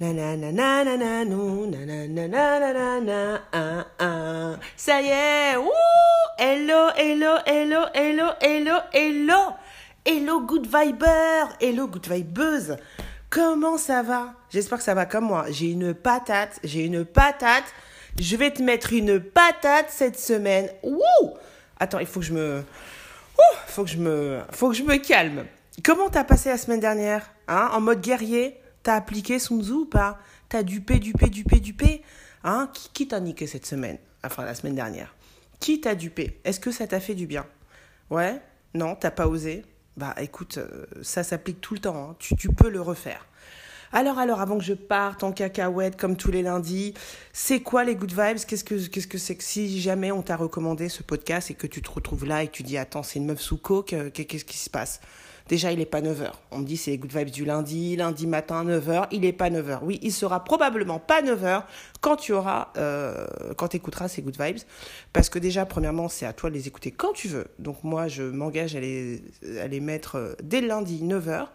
Ça y est, wouh Hello, hello, hello, hello, hello, hello Hello good viber Hello good vibeuse Comment ça va J'espère que ça va comme moi. J'ai une patate, j'ai une patate. Je vais te mettre une patate cette semaine. Wouh Attends, il faut que je me... Ouh, faut que je me... Faut que je me calme. Comment t'as passé la semaine dernière hein En mode guerrier T'as appliqué Sun Tzu ou pas T'as dupé, dupé, dupé, dupé Hein Qui, t'a niqué cette semaine Enfin, la semaine dernière. Qui t'a dupé Est-ce que ça t'a fait du bien Ouais Non T'as pas osé Bah écoute, euh, ça s'applique tout le temps. hein. Tu peux le refaire. Alors, alors, avant que je parte en cacahuète comme tous les lundis, c'est quoi les good vibes? Qu'est-ce que qu'est-ce que c'est que si jamais on t'a recommandé ce podcast et que tu te retrouves là et tu dis attends c'est une meuf sous coke, euh, qu'est- qu'est-ce qui se passe? Déjà, il est pas 9h. On me dit c'est les good vibes du lundi, lundi matin 9h, il est pas 9h. Oui, il sera probablement pas 9h quand tu auras euh, quand écouteras ces good vibes parce que déjà premièrement, c'est à toi de les écouter quand tu veux. Donc moi, je m'engage à les à les mettre euh, dès le lundi 9h.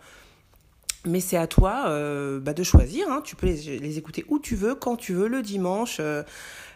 Mais c'est à toi euh, bah, de choisir. Hein. Tu peux les, écouter où tu veux, quand tu veux, le dimanche. Euh,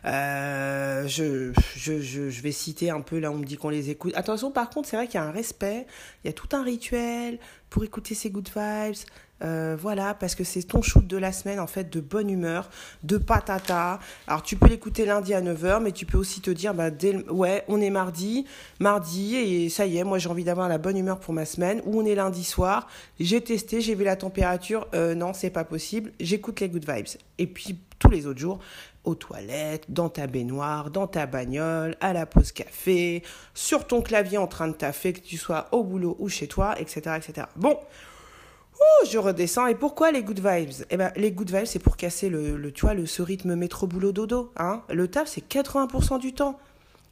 euh, je, je vais citer un peu, là on me dit qu'on les écoute. Attention, par contre, c'est vrai qu'il y a un respect, il y a tout un rituel pour écouter ces good vibes. Euh, voilà, parce que c'est ton shoot de la semaine, en fait, de bonne humeur, de patata. Alors, tu peux l'écouter lundi à 9h, mais tu peux aussi te dire, bah, ouais, on est mardi, mardi, et ça y est, moi j'ai envie d'avoir la bonne humeur pour ma semaine, ou on est lundi soir, j'ai testé, j'ai vu la température, euh, non, c'est pas possible, j'écoute les good vibes. Et puis, tous les autres jours, aux toilettes, dans ta baignoire, dans ta bagnole, à la pause café, sur ton clavier en train de taffer, que tu sois au boulot ou chez toi, etc., etc. Bon, Ouh, je redescends. Et pourquoi les good vibes? Eh ben, les good vibes, c'est pour casser le, le, tu vois, le, ce rythme métro-boulot-dodo. Hein le taf, c'est 80% du temps.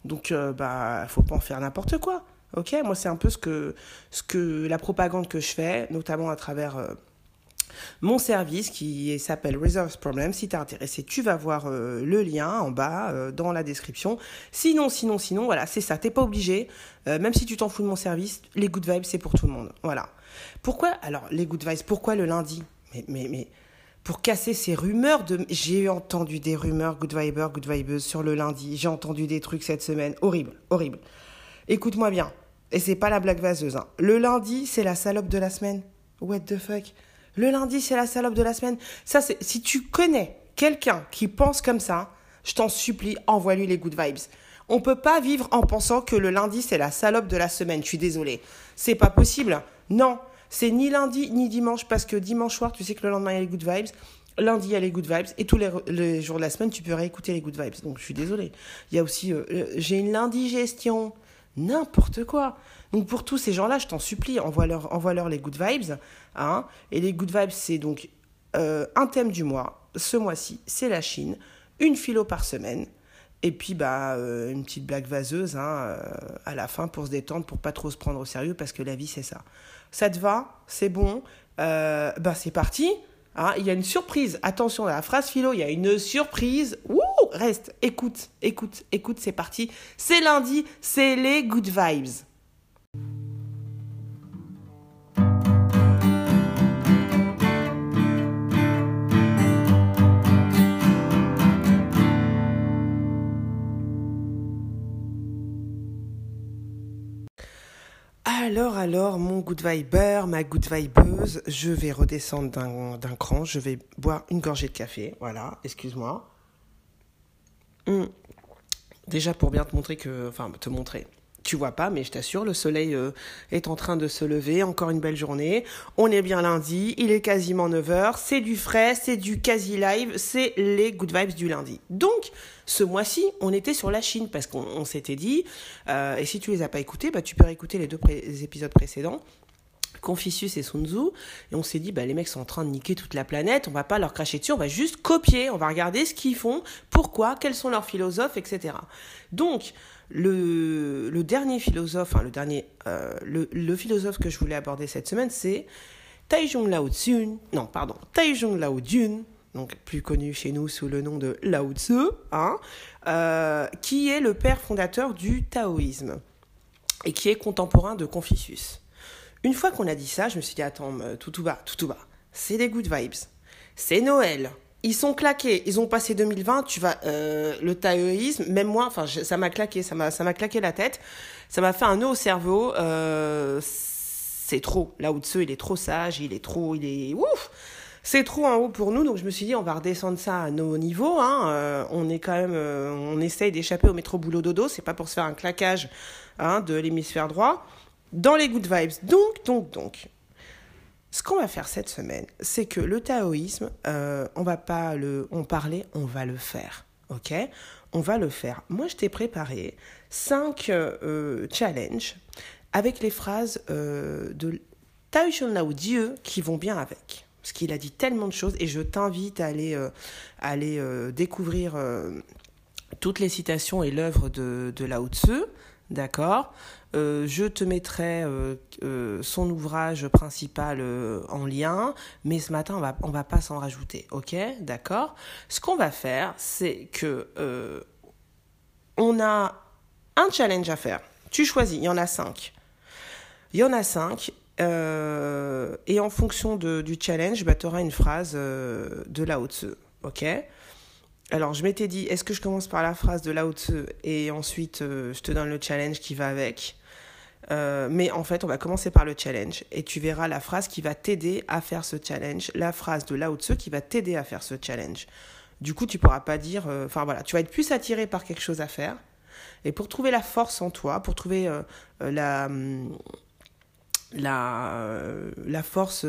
Donc, euh, bah, faut pas en faire n'importe quoi. Ok? Moi, c'est un peu ce que, ce que la propagande que je fais, notamment à travers euh, mon service qui s'appelle Reserves Problem. Si t'es intéressé, tu vas voir euh, le lien en bas euh, dans la description. Sinon, sinon, sinon, voilà, c'est ça. T'es pas obligé. Même si tu t'en fous de mon service, les good vibes, c'est pour tout le monde. Voilà. Pourquoi Alors, les good vibes, pourquoi le lundi? Mais, mais, mais, pour casser ces rumeurs de... J'ai entendu des rumeurs good vibers, good vibeuses sur le lundi. J'ai entendu des trucs cette semaine. Horrible, horrible. Écoute-moi bien. Et c'est pas la blague vaseuse. Hein. Le lundi, c'est la salope de la semaine. What the fuck? Le lundi, c'est la salope de la semaine. Ça, c'est... Si tu connais quelqu'un qui pense comme ça, je t'en supplie, envoie-lui les good vibes. On peut pas vivre en pensant que le lundi, c'est la salope de la semaine. Je suis désolée. C'est pas possible. Non, c'est ni lundi ni dimanche parce que dimanche soir, tu sais que le lendemain, il y a les good vibes. Lundi, il y a les good vibes. Et tous les, jours de la semaine, tu peux réécouter les good vibes. Donc, je suis désolée. Il y a aussi, euh, euh, j'ai une l'indigestion. N'importe quoi. Donc, pour tous ces gens-là, je t'en supplie, envoie-leur envoie les good vibes. Hein. Et les good vibes, c'est donc euh, un thème du mois. Ce mois-ci, c'est la Chine. Une philo par semaine. Et puis, bah, euh, une petite blague vaseuse hein, euh, à la fin pour se détendre, pour pas trop se prendre au sérieux, parce que la vie, c'est ça. Ça te va? C'est bon? Euh, Bah, c'est parti hein, Il y a une surprise. Attention, à la phrase philo, il y a une surprise. Wouh Reste, écoute, écoute, écoute, c'est parti. C'est lundi, c'est les good vibes. Alors, alors, mon good viber, ma good vibeuse, je vais redescendre d'un cran, je vais boire une gorgée de café, voilà, excuse-moi. Hum. Déjà pour bien te montrer que, enfin, te montrer, tu vois pas, mais je t'assure, le soleil euh, est en train de se lever, encore une belle journée. On est bien lundi, il est quasiment 9h, c'est du frais, c'est du quasi live, c'est les good vibes du lundi. Donc, ce mois-ci, on était sur la Chine parce qu'on on s'était dit, euh, et si tu les as pas écoutés, bah, tu peux réécouter les deux épisodes précédents. Confucius et Sun Tzu, et on s'est dit, bah, les mecs sont en train de niquer toute la planète, on va pas leur cracher dessus, on va juste copier, on va regarder ce qu'ils font, pourquoi, quels sont leurs philosophes, etc. Donc, le, dernier philosophe, le dernier, euh, le, philosophe que je voulais aborder cette semaine, c'est Taizhong Lao Tzu, non, pardon, Taizhong Lao Jun, donc plus connu chez nous sous le nom de Lao Tzu, hein, euh, qui est le père fondateur du taoïsme et qui est contemporain de Confucius. Une fois qu'on a dit ça, je me suis dit, attends, tout tout bas, tout tout bas, c'est des good vibes. C'est Noël. Ils sont claqués. Ils ont passé 2020. Tu vas euh, le taoïsme. Même moi, enfin, ça m'a claqué. Ça m'a, ça m'a claqué la tête. Ça m'a fait un nœud au cerveau. Euh, c'est trop. Là haut il est trop sage. Il est trop. Il est ouf. C'est trop en haut pour nous, donc je me suis dit on va redescendre ça à nos niveaux. Hein. Euh, on est quand même, on essaye d'échapper au métro boulot dodo. C'est pas pour se faire un claquage hein, de l'hémisphère droit dans les good vibes. Donc, donc, donc, ce qu'on va faire cette semaine, c'est que le taoïsme, euh, on va pas le, parlait, on va le faire, ok? On va le faire. Moi, je t'ai préparé cinq euh, challenges avec les phrases euh, de Tao Lao Dieu qui vont bien avec. Parce qu'il a dit tellement de choses et je t'invite à aller, euh, aller découvrir toutes les citations et l'œuvre de, de Lao Tzu, d'accord? Euh, je te mettrai euh, euh, son ouvrage principal en lien, mais ce matin, on va, on va pas s'en rajouter, ok? D'accord? Ce qu'on va faire, c'est que on a un challenge à faire. Tu choisis, il y en a cinq. Il y en a cinq. et en fonction de, du challenge, bah, tu auras une phrase de Lao Tzu, ok? Alors, je m'étais dit, est-ce que je commence par la phrase de Lao Tzu et ensuite je te donne le challenge qui va avec euh, mais en fait, on va commencer par le challenge et tu verras la phrase qui va t'aider à faire ce challenge, la phrase de Lao Tzu qui va t'aider à faire ce challenge. Du coup, tu pourras pas dire, euh, enfin voilà, tu vas être plus attiré par quelque chose à faire. Et pour trouver la force en toi, pour trouver euh, la, hum, la force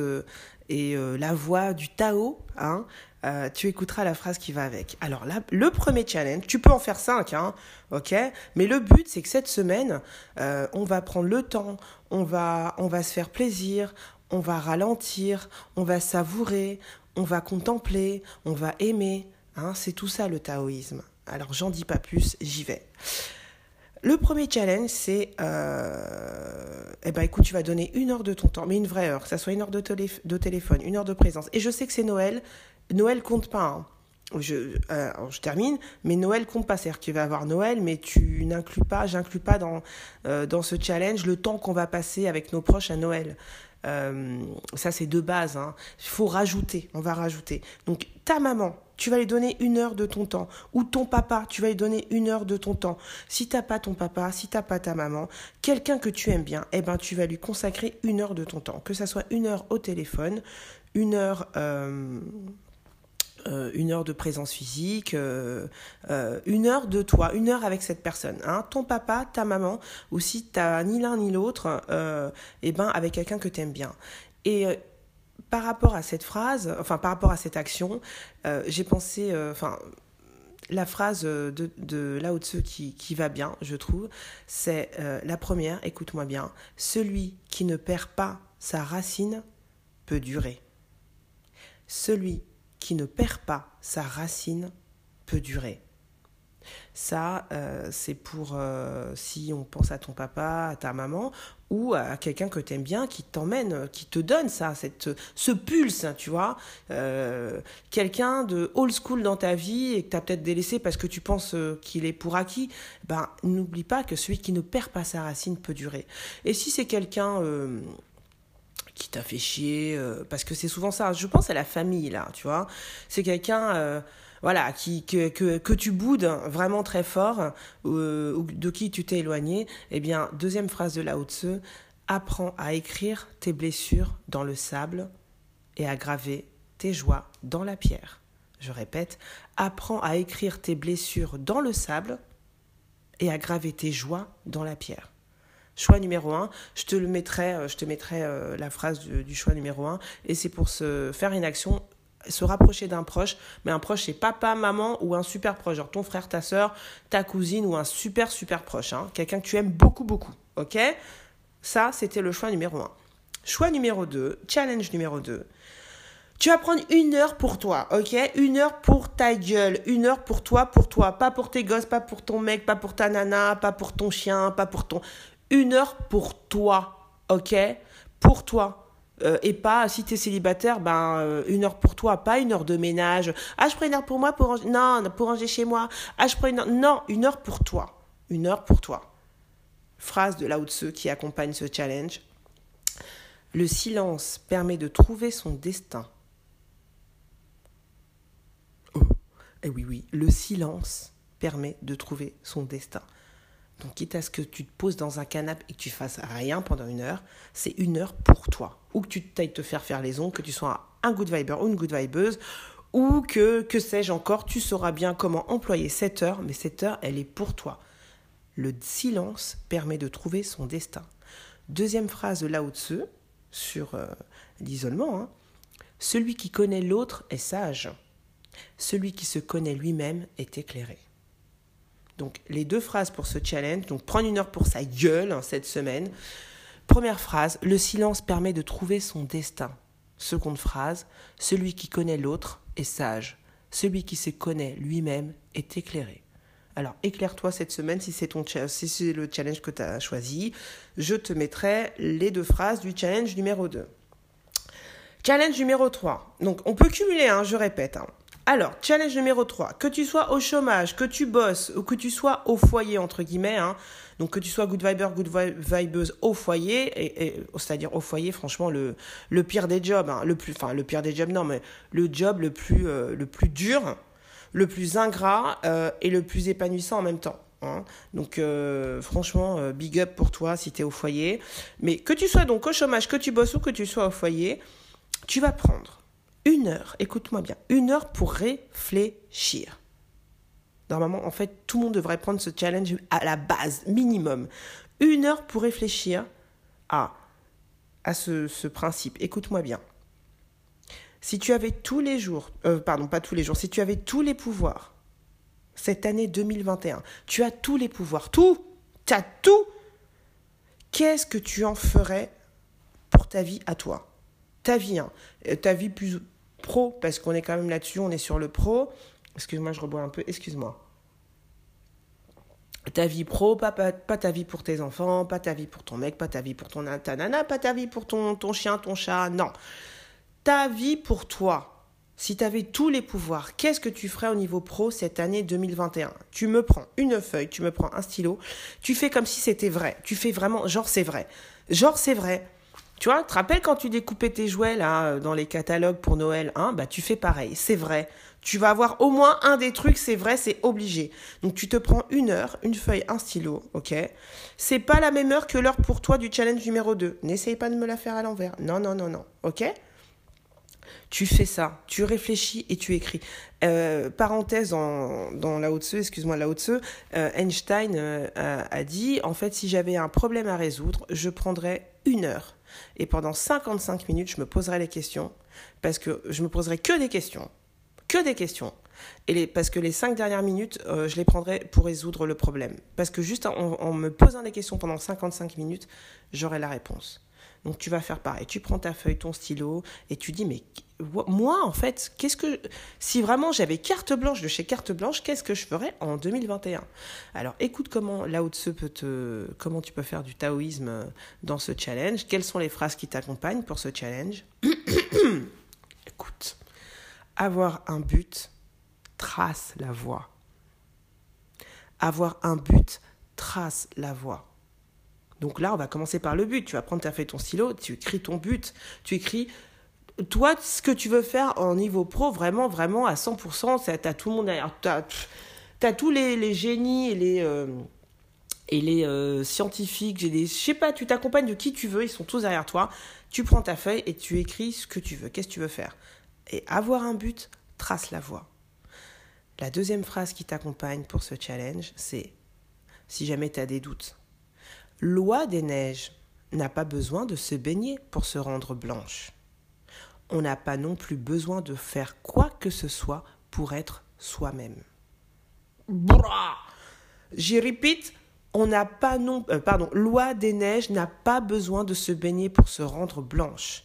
et la voix du Tao, hein, euh, tu écouteras la phrase qui va avec. Alors là, le premier challenge, tu peux en faire cinq, hein, ok Mais le but, c'est que cette semaine, euh, on va prendre le temps, on va, on va se faire plaisir, on va ralentir, on va savourer, on va contempler, on va aimer. Hein, c'est tout ça le taoïsme. Alors j'en dis pas plus, j'y vais. Le premier challenge, c'est, euh, eh ben, écoute, tu vas donner une heure de ton temps, mais une vraie heure, que ça soit une heure de, de téléphone, une heure de présence. Et je sais que c'est Noël, Noël compte pas. Hein. Je, euh, je, termine, mais Noël compte pas. C'est-à-dire que tu vas avoir Noël, mais tu n'inclus pas, j'inclus pas dans, euh, dans ce challenge le temps qu'on va passer avec nos proches à Noël. Ça, c'est de base. Hein. Il faut rajouter, on va rajouter. Donc, ta maman, tu vas lui donner une heure de ton temps. Ou ton papa, tu vas lui donner une heure de ton temps. Si t'as pas ton papa, si t'as pas ta maman, quelqu'un que tu aimes bien, eh ben, tu vas lui consacrer une heure de ton temps. Que ça soit une heure au téléphone, une heure euh, une heure de présence physique, euh, euh, une heure de toi, une heure avec cette personne, hein, ton papa, ta maman, ou si t'as ni l'un ni l'autre, eh ben avec quelqu'un que tu aimes bien. Et par rapport à cette phrase, enfin par rapport à cette action, j'ai pensé, enfin la phrase de, de Lao Tzu qui, qui va bien, je trouve, c'est la première, écoute-moi bien, celui qui ne perd pas sa racine peut durer. Celui qui ne perd pas sa racine peut durer. Ça, euh, c'est pour euh, si on pense à ton papa, à ta maman, ou à quelqu'un que tu aimes bien, qui t'emmène, qui te donne ça, cette, ce pulse, tu vois. Euh, quelqu'un de old school dans ta vie et que tu as peut-être délaissé parce que tu penses qu'il est pour acquis, ben, n'oublie pas que celui qui ne perd pas sa racine peut durer. Et si c'est quelqu'un qui t'a fait chier, euh, parce que c'est souvent ça. Je pense à la famille là, tu vois. C'est quelqu'un, euh, voilà, qui que, que, que, tu boudes vraiment très fort, euh, ou de qui tu t'es éloigné. Eh bien, deuxième phrase de Lao Tzu apprends à écrire tes blessures dans le sable et à graver tes joies dans la pierre. Je répète, apprends à écrire tes blessures dans le sable et à graver tes joies dans la pierre. Choix numéro un, je te le mettrai, euh, je te mettrai euh, la phrase du, choix numéro un, et c'est pour se faire une action, se rapprocher d'un proche, mais un proche c'est papa, maman ou un super proche, genre ton frère, ta soeur, ta cousine ou un super super proche, hein, quelqu'un que tu aimes beaucoup beaucoup, ok? Ça c'était le choix numéro un. choix numéro 2, challenge numéro 2. Tu vas prendre une heure pour toi, ok? Une heure pour ta gueule, une heure pour toi, pour toi. Pas pour tes gosses, pas pour ton mec, pas pour ta nana, pas pour ton chien, pas pour ton... Une heure pour toi, ok? Pour toi. Euh, et pas, si tu es célibataire, ben, euh, une heure pour toi, pas une heure de ménage. Ah, je prends une heure pour moi pour ranger. Non, pour ranger chez moi. Ah, je prends une heure. Non, une heure pour toi. Une heure pour toi. Phrase de Lao Tzu qui accompagne ce challenge. Le silence permet de trouver son destin. Eh oui, oui, le silence permet de trouver son destin. Donc, quitte à ce que tu te poses dans un canapé et que tu fasses rien pendant une heure, c'est une heure pour toi. Ou que tu t'ailles te faire faire les ongles, que tu sois un good viber ou une good vibeuse, ou que, que sais-je encore, tu sauras bien comment employer cette heure, mais cette heure, elle est pour toi. Le silence permet de trouver son destin. Deuxième phrase de Lao Tzu sur euh, l'isolement. Hein. Celui qui connaît l'autre est sage. Celui qui se connaît lui-même est éclairé. Donc les deux phrases pour ce challenge, donc prendre une heure pour sa gueule hein, cette semaine. Première phrase, le silence permet de trouver son destin. Seconde phrase, celui qui connaît l'autre est sage. Celui qui se connaît lui-même est éclairé. Alors éclaire-toi cette semaine si c'est, ton, si c'est le challenge que tu as choisi. Je te mettrai les deux phrases du challenge numéro 2. Challenge numéro 3. Donc on peut cumuler, hein, je répète. Hein. Alors, challenge numéro 3. Que tu sois au chômage, que tu bosses ou que tu sois au foyer, entre guillemets, hein, donc que tu sois good viber, good vibeuse au foyer, et, c'est-à-dire au foyer, franchement, le, le pire des jobs, hein, le plus, enfin le pire des jobs, non, mais le job le plus, euh, le plus dur, le plus ingrat euh, et le plus épanouissant en même temps. Hein. Donc euh, franchement, big up pour toi si tu es au foyer. Mais que tu sois donc au chômage, que tu bosses ou que tu sois au foyer, tu vas prendre une heure, écoute-moi bien, une heure pour réfléchir. Normalement, en fait, tout le monde devrait prendre ce challenge à la base, minimum. Une heure pour réfléchir à, ce, principe. Écoute-moi bien. Si tu avais tous les jours, euh, pardon, pas tous les jours, si tu avais tous les pouvoirs, cette année 2021, tu as tous les pouvoirs, tout, tu as tout, qu'est-ce que tu en ferais pour ta vie à toi? Ta vie, hein, euh, ta vie plus, pro, parce qu'on est quand même là-dessus, on est sur le pro. Excuse-moi, je rebois un peu, excuse-moi. Ta vie pro, pas, pas, ta vie pour tes enfants, pas ta vie pour ton mec, pas ta vie pour ton ta nana, pas ta vie pour ton, ton chien, ton chat, non. Ta vie pour toi. Si tu avais tous les pouvoirs, qu'est-ce que tu ferais au niveau pro cette année 2021 Tu me prends une feuille, tu me prends un stylo, tu fais comme si c'était vrai. Tu fais vraiment, genre c'est vrai. Genre c'est vrai. Tu vois, tu te rappelles quand tu découpais tes jouets là euh, dans les catalogues pour Noël, hein, bah tu fais pareil, c'est vrai. Tu vas avoir au moins un des trucs, c'est vrai, c'est obligé. Donc tu te prends une heure, une feuille, un stylo, ok C'est pas la même heure que l'heure pour toi du challenge numéro 2. N'essaye pas de me la faire à l'envers. Non, non, non, non, ok tu fais ça, tu réfléchis et tu écris. Euh, parenthèse dans, Lao Tzu, excuse-moi Lao Tzu, euh, Einstein euh, a dit, en fait, si j'avais un problème à résoudre, je prendrais une heure et pendant 55 minutes, je me poserai les questions, parce que je me poserai que des questions, que des questions. Et les, parce que les 5 dernières minutes, euh, je les prendrai pour résoudre le problème. Parce que juste en, me posant des questions pendant 55 minutes, j'aurai la réponse. Donc tu vas faire pareil. Tu prends ta feuille, ton stylo, et tu dis, mais moi, en fait, qu'est-ce que. Si vraiment j'avais carte blanche de chez Carte Blanche, qu'est-ce que je ferais en 2021 Alors écoute comment Lao Tzu peut te. Comment tu peux faire du taoïsme dans ce challenge. Quelles sont les phrases qui t'accompagnent pour ce challenge? Écoute. Avoir un but trace la voie. Avoir un but trace la voie. Donc là, on va commencer par le but. Tu vas prendre ta feuille, ton stylo, tu écris ton but. Tu écris toi, ce que tu veux faire en niveau pro, vraiment, vraiment à 100%, tu as tout le monde derrière. Tu as, tous les, génies et les, euh, et les euh, scientifiques. Je sais pas, tu t'accompagnes de qui tu veux, ils sont tous derrière toi. Tu prends ta feuille et tu écris ce que tu veux. Qu'est-ce que tu veux faire? Et avoir un but, trace la voie. La deuxième phrase qui t'accompagne pour ce challenge, c'est si jamais tu as des doutes. Loi des neiges n'a pas besoin de se baigner pour se rendre blanche on n'a pas non plus besoin de faire quoi que ce soit pour être soi-même. J'y répète, On n'a pas non, euh, pardon, loi des neiges n'a pas besoin de se baigner pour se rendre blanche.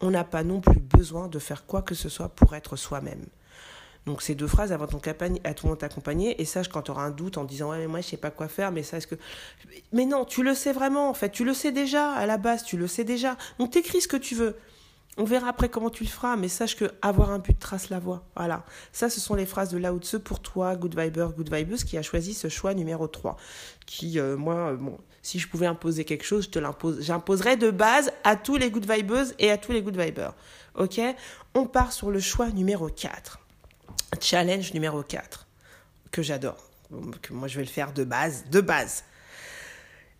On n'a pas non plus besoin de faire quoi que ce soit pour être soi-même. Donc ces deux phrases avant ton à tout monde t'accompagner et sache quand tu auras un doute en disant ouais mais moi je sais pas quoi faire mais ça est-ce que mais non tu le sais vraiment en fait tu le sais déjà à la base tu le sais déjà donc t'écris ce que tu veux on verra après comment tu le feras, mais sache que avoir un but trace la voie. Voilà. Ça, ce sont les phrases de Lao Tzu pour toi, Good Viber, Good Vibeuse, qui a choisi ce choix numéro 3. Qui, euh, moi, euh, bon, si je pouvais imposer quelque chose, je te l'impose. J'imposerais de base à tous les Good Vibeuses et à tous les Good Vibers. Ok? On part sur le choix numéro 4. Challenge numéro 4. Que j'adore. Que moi, je vais le faire de base. De base.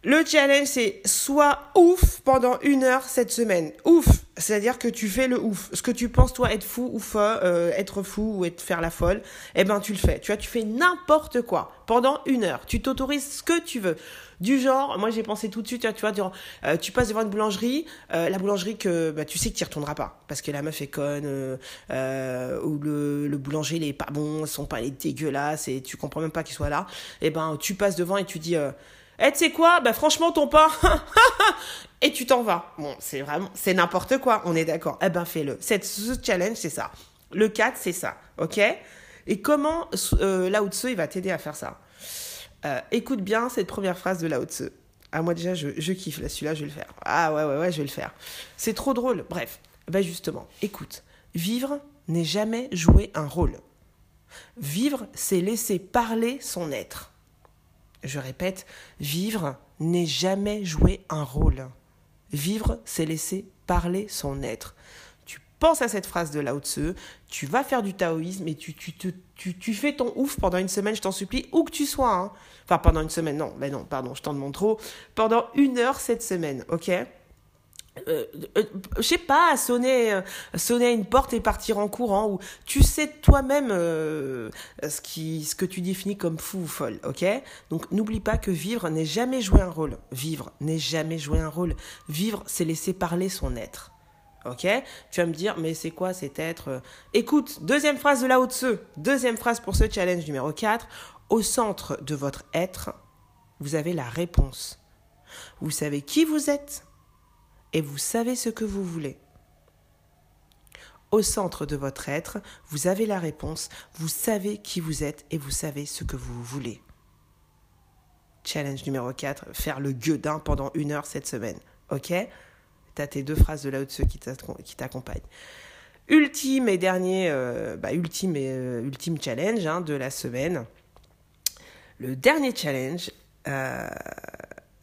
Le challenge, c'est soit ouf pendant une heure cette semaine. Ouf, c'est-à-dire que tu fais le ouf. Ce que tu penses, toi, être fou ou folle, euh, être fou ou être faire la folle, eh ben tu le fais. Tu vois, tu fais n'importe quoi pendant une heure. Tu t'autorises ce que tu veux. Du genre, moi j'ai pensé tout de suite, tu vois, tu, euh, tu passes devant une boulangerie, euh, la boulangerie que bah, tu sais que tu retourneras pas parce que la meuf est conne ou le, le boulanger il pas bon, son pain est dégueulasse et tu comprends même pas qu'il soit là. Eh ben tu passes devant et tu dis eh, tu sais quoi? Bah franchement, ton pain, et tu t'en vas. Bon, c'est vraiment, c'est n'importe quoi, on est d'accord. Eh ben fais-le. Ce challenge, c'est ça. Le 4, c'est ça, ok? Et comment euh, Lao Tzu, il va t'aider à faire ça? Euh, Écoute bien cette première phrase de Lao Tzu. Ah, moi déjà, je, kiffe, là, celui-là, je vais le faire. Ah ouais, ouais, ouais, je vais le faire. C'est trop drôle. Bref, bah justement, écoute. Vivre n'est jamais jouer un rôle. Vivre, c'est laisser parler son être. Je répète, vivre n'est jamais jouer un rôle. Vivre, c'est laisser parler son être. Tu penses à cette phrase de Lao Tzu, tu vas faire du taoïsme et tu, tu, tu, tu, fais ton ouf pendant une semaine, je t'en supplie, où que tu sois. Hein. Enfin, pendant une semaine, non, mais non, pardon, je t'en demande trop. Pendant une heure cette semaine, ok? Euh, euh, je sais pas, sonner, euh, sonner à une porte et partir en courant, ou tu sais toi-même ce, qui, ce que tu définis comme fou ou folle, ok? Donc n'oublie pas que vivre n'est jamais jouer un rôle. Vivre n'est jamais jouer un rôle. Vivre, c'est laisser parler son être. Ok? Tu vas me dire, mais c'est quoi cet être? Écoute, deuxième phrase de Lao Tzu, deuxième phrase pour ce challenge numéro 4. Au centre de votre être, vous avez la réponse. Vous savez qui vous êtes et vous savez ce que vous voulez. Au centre de votre être, vous avez la réponse, vous savez qui vous êtes et vous savez ce que vous voulez. Challenge numéro 4, faire le gueudin pendant une heure cette semaine. Ok? T'as tes deux phrases de là dessus qui t'accompagnent. Ultime et dernier, euh, bah, ultime et euh, ultime challenge hein, de la semaine. Le dernier challenge, euh,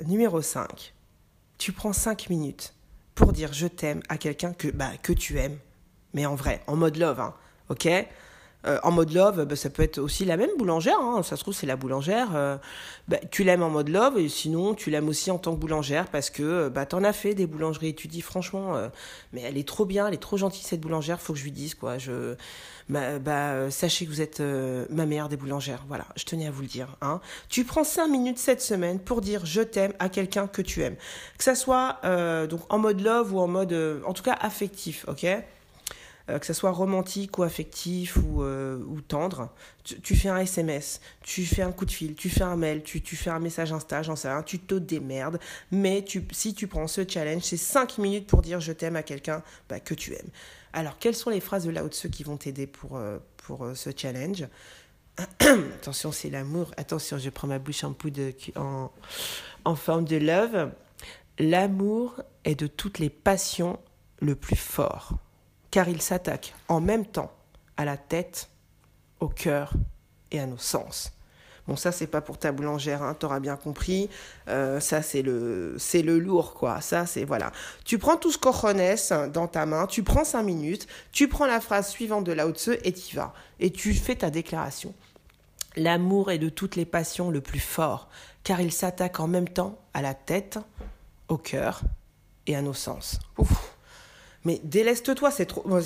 numéro 5. Tu prends 5 minutes pour dire je t'aime à quelqu'un que, bah, que tu aimes, mais en vrai, en mode love, hein, ok? Euh, en mode love, bah, ça peut être aussi la même boulangère. Hein. Ça se trouve, c'est la boulangère. Euh, bah, tu l'aimes en mode love et sinon, tu l'aimes aussi en tant que boulangère parce que euh, bah, tu en as fait des boulangeries tu dis franchement, mais elle est trop bien, elle est trop gentille cette boulangère, faut que je lui dise quoi. Je, bah, bah sachez que vous êtes ma meilleure des boulangères. Voilà, je tenais à vous le dire. Hein. Tu prends cinq minutes cette semaine pour dire je t'aime à quelqu'un que tu aimes. Que ça soit donc en mode love ou en mode, en tout cas affectif, ok? Euh, que ce soit romantique ou affectif ou, euh, tendre, tu, fais un SMS, tu fais un coup de fil, tu fais un mail, tu, fais un message Insta, j'en sais rien, tu te démerdes, mais si tu prends ce challenge, c'est 5 minutes pour dire je t'aime à quelqu'un bah, que tu aimes. Alors, quelles sont les phrases de de ceux qui vont t'aider pour, euh, ce challenge? Attention, c'est l'amour. Attention, je prends ma bouche en poudre en, en forme de love. L'amour est de toutes les passions le plus fort car il s'attaque en même temps à la tête, au cœur et à nos sens. Bon, ça, c'est pas pour ta boulangère, hein, t'auras bien compris. Euh, ça, c'est le, c'est le lourd, quoi. Ça, c'est, voilà. Tu prends tout ce cojones dans ta main, tu prends cinq minutes, tu prends la phrase suivante de Lao Tzu et y vas. Et tu fais ta déclaration. L'amour est de toutes les passions le plus fort, car il s'attaque en même temps à la tête, au cœur et à nos sens. Ouf. Mais déleste-toi, c'est trop. Moi,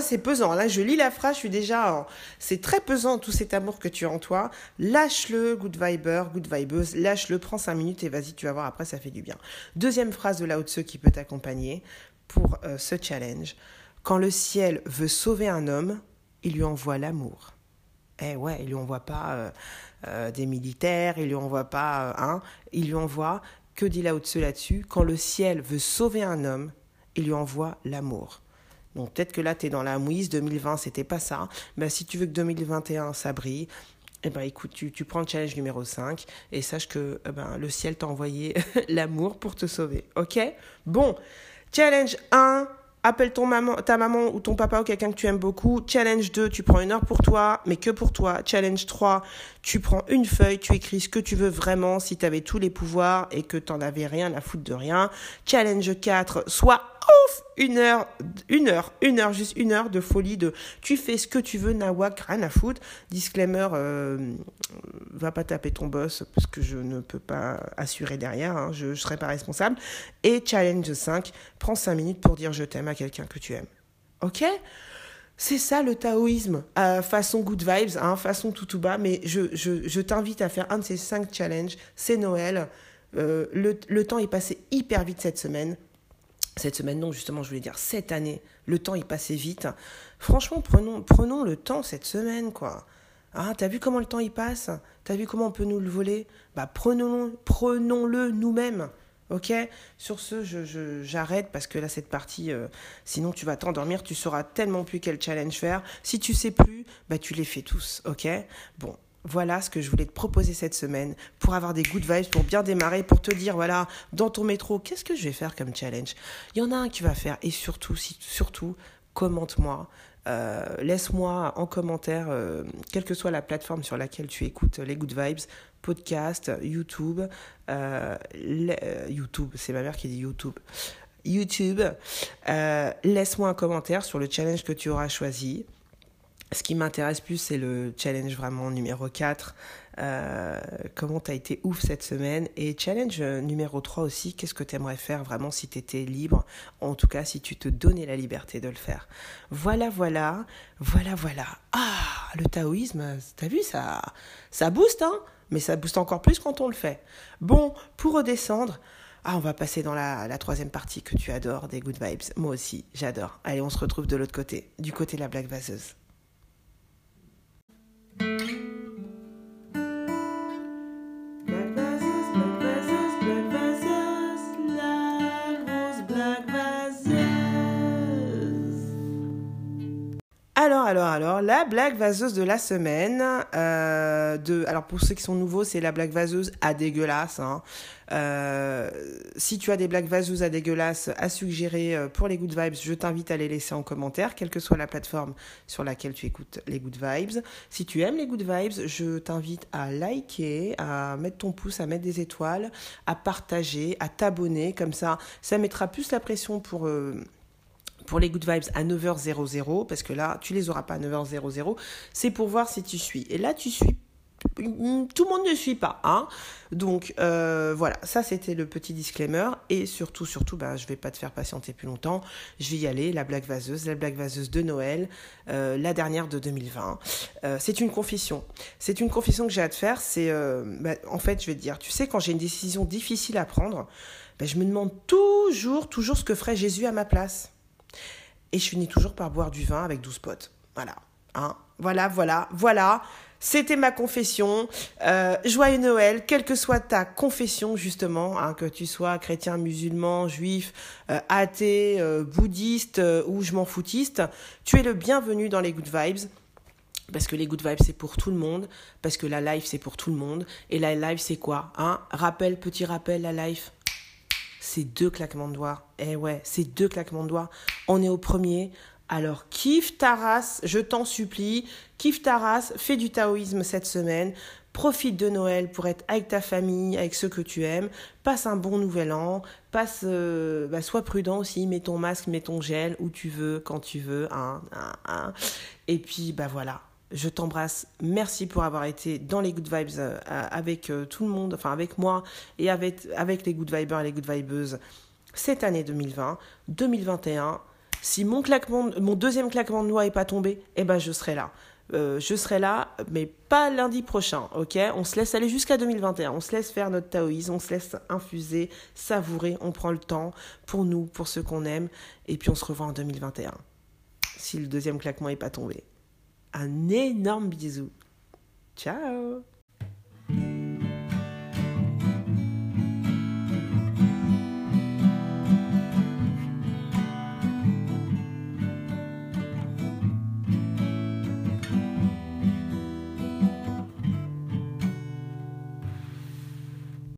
c'est pesant. Là, je lis la phrase, je suis déjà. C'est très pesant tout cet amour que tu as en toi. Lâche-le, good viber, good vibeuse. Lâche-le, prends cinq minutes et vas-y, tu vas voir. Après, ça fait du bien. Deuxième phrase de Lao Tzu qui peut t'accompagner pour euh, ce challenge. Quand le ciel veut sauver un homme, il lui envoie l'amour. Eh ouais, il lui envoie pas euh, euh, des militaires, il lui envoie pas un, il lui envoie que dit là au-dessus là-dessus, quand le ciel veut sauver un homme, il lui envoie l'amour. Donc peut-être que là, tu es dans la mouise, 2020, c'était pas ça. Mais si tu veux que 2021, ça brille, eh ben écoute, tu, tu, prends le challenge numéro 5 et sache que eh ben, le ciel t'a envoyé l'amour pour te sauver. Ok? Bon, challenge 1, appelle ton maman, ta maman ou ton papa ou quelqu'un que tu aimes beaucoup. Challenge 2, tu prends une heure pour toi, mais que pour toi. Challenge 3, tu prends une feuille, tu écris ce que tu veux vraiment si tu avais tous les pouvoirs et que tu n'en avais rien à foutre de rien. Challenge 4, sois une heure, une heure, une heure, juste une heure de folie de tu fais ce que tu veux, nawak, rien à foutre. Disclaimer, euh, va pas taper ton boss parce que je ne peux pas assurer derrière, hein, je ne serai pas responsable. Et challenge 5, prends 5 minutes pour dire je t'aime à quelqu'un que tu aimes. Ok? C'est ça le taoïsme, euh, façon good vibes, hein, façon tout tout bas, mais je, je, je t'invite à faire un de ces cinq challenges. C'est Noël. Euh, le, le temps est passé hyper vite cette semaine cette semaine, non, justement, je voulais dire cette année, le temps est passé vite. Franchement, prenons, prenons le temps cette semaine, quoi. Ah, t'as vu comment le temps y passe? T'as vu comment on peut nous le voler? Bah, prenons-le prenons -le nous-mêmes. Ok? Sur ce, j'arrête parce que là, cette partie, euh, sinon tu vas t'endormir, tu sauras tellement plus quel challenge faire. Si tu sais plus, bah, tu les fais tous. Ok? Bon, voilà ce que je voulais te proposer cette semaine pour avoir des good vibes, pour bien démarrer, pour te dire, voilà, dans ton métro, qu'est-ce que je vais faire comme challenge? Il y en a un qui va faire et surtout, surtout, commente-moi. Euh, laisse-moi en commentaire, euh, quelle que soit la plateforme sur laquelle tu écoutes les Good Vibes, podcast, YouTube, euh, YouTube, c'est ma mère qui dit YouTube. YouTube, laisse-moi un commentaire sur le challenge que tu auras choisi. Ce qui m'intéresse plus, c'est le challenge vraiment numéro 4. Euh, comment tu as été ouf cette semaine? Et challenge numéro 3 aussi, qu'est-ce que tu aimerais faire vraiment si tu étais libre? En tout cas, si tu te donnais la liberté de le faire. Voilà, voilà, voilà, voilà. Ah, le taoïsme, t'as vu, ça, ça booste, hein? Mais ça booste encore plus quand on le fait. Bon, pour redescendre, ah, on va passer dans la, la, troisième partie que tu adores, des good vibes. Moi aussi, j'adore. Allez, on se retrouve de l'autre côté, du côté de la blague vaseuse. Thank you. Alors, alors, alors, la blague vaseuse de la semaine. Euh, de, alors, pour ceux qui sont nouveaux, c'est la blague vaseuse à dégueulasse. Hein. Euh, si tu as des blagues vaseuses à dégueulasse à suggérer euh, pour les Good Vibes, je t'invite à les laisser en commentaire, quelle que soit la plateforme sur laquelle tu écoutes les Good Vibes. Si tu aimes les Good Vibes, je t'invite à liker, à mettre ton pouce, à mettre des étoiles, à partager, à t'abonner. Comme ça, ça mettra plus la pression pour pour les good vibes à 9h00, parce que là, tu les auras pas à 9h00, c'est pour voir si tu suis. Et là, tu suis tout le monde ne suit pas, hein. Donc euh, voilà, ça c'était le petit disclaimer. Et surtout, surtout, ben, je vais pas te faire patienter plus longtemps. Je vais y aller, la blague vaseuse, la blague vaseuse de Noël, euh, la dernière de 2020. Euh, c'est une confession. C'est une confession que j'ai à te faire. C'est, ben, en fait, je vais te dire, tu sais, quand j'ai une décision difficile à prendre, ben, je me demande toujours, toujours ce que ferait Jésus à ma place. Et je finis toujours par boire du vin avec 12 potes. Voilà. Hein voilà, voilà, voilà. C'était ma confession. Euh, joyeux Noël, quelle que soit ta confession, justement, hein, que tu sois chrétien, musulman, juif, euh, athée, euh, bouddhiste ou je m'en foutiste, tu es le bienvenu dans les Good Vibes. Parce que les good vibes, c'est pour tout le monde. Parce que la life, c'est pour tout le monde. Et la life, c'est quoi hein? Rappel, petit rappel, la life, c'est deux claquements de doigts. Eh ouais, c'est deux claquements de doigts. On est au premier. Alors, kiffe ta race, je t'en supplie. Kiffe ta race, fais du taoïsme cette semaine. Profite de Noël pour être avec ta famille, avec ceux que tu aimes. Passe un bon nouvel an. Passe, euh, bah, sois prudent aussi. Mets ton masque, mets ton gel où tu veux, quand tu veux. Hein, hein, hein. Et puis, bah voilà je t'embrasse. Merci pour avoir été dans les Good Vibes euh, avec euh, tout le monde, enfin avec moi et avec, avec les Good Vibers et les Good Vibeuses cette année 2020. 2021, si mon, claquement, mon deuxième claquement de noix n'est pas tombé, eh ben je serai là. Euh, je serai là, mais pas lundi prochain, ok? On se laisse aller jusqu'à 2021, on se laisse faire notre taoïsme, on se laisse infuser, savourer, on prend le temps pour nous, pour ceux qu'on aime, et puis on se revoit en 2021, si le deuxième claquement n'est pas tombé un énorme bisou. Ciao